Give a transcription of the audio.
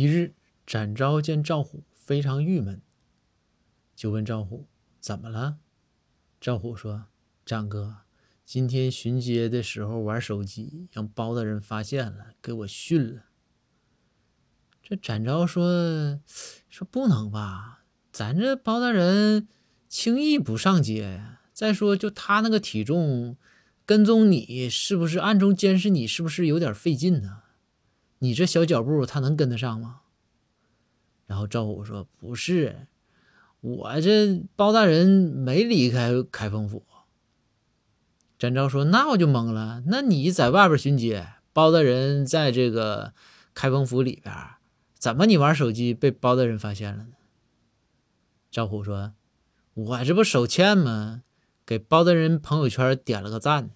一日，展昭见赵虎非常郁闷，就问赵虎怎么了。赵虎说：“展哥，今天巡街的时候玩手机，让包大人发现了，给我训了。”这展昭说：“说不能吧，咱这包大人轻易不上街呀。再说，就他那个体重，跟踪你是不是暗中监视你，是不是有点费劲呢？你这小脚步，他能跟得上吗？”然后赵虎说：“不是。”我这包大人没离开开封府。展昭说：“那我就懵了。那你在外边巡街，包大人在这个开封府里边，怎么你玩手机被包大人发现了呢？”赵虎说：“我这不手欠吗？给包大人朋友圈点了个赞。”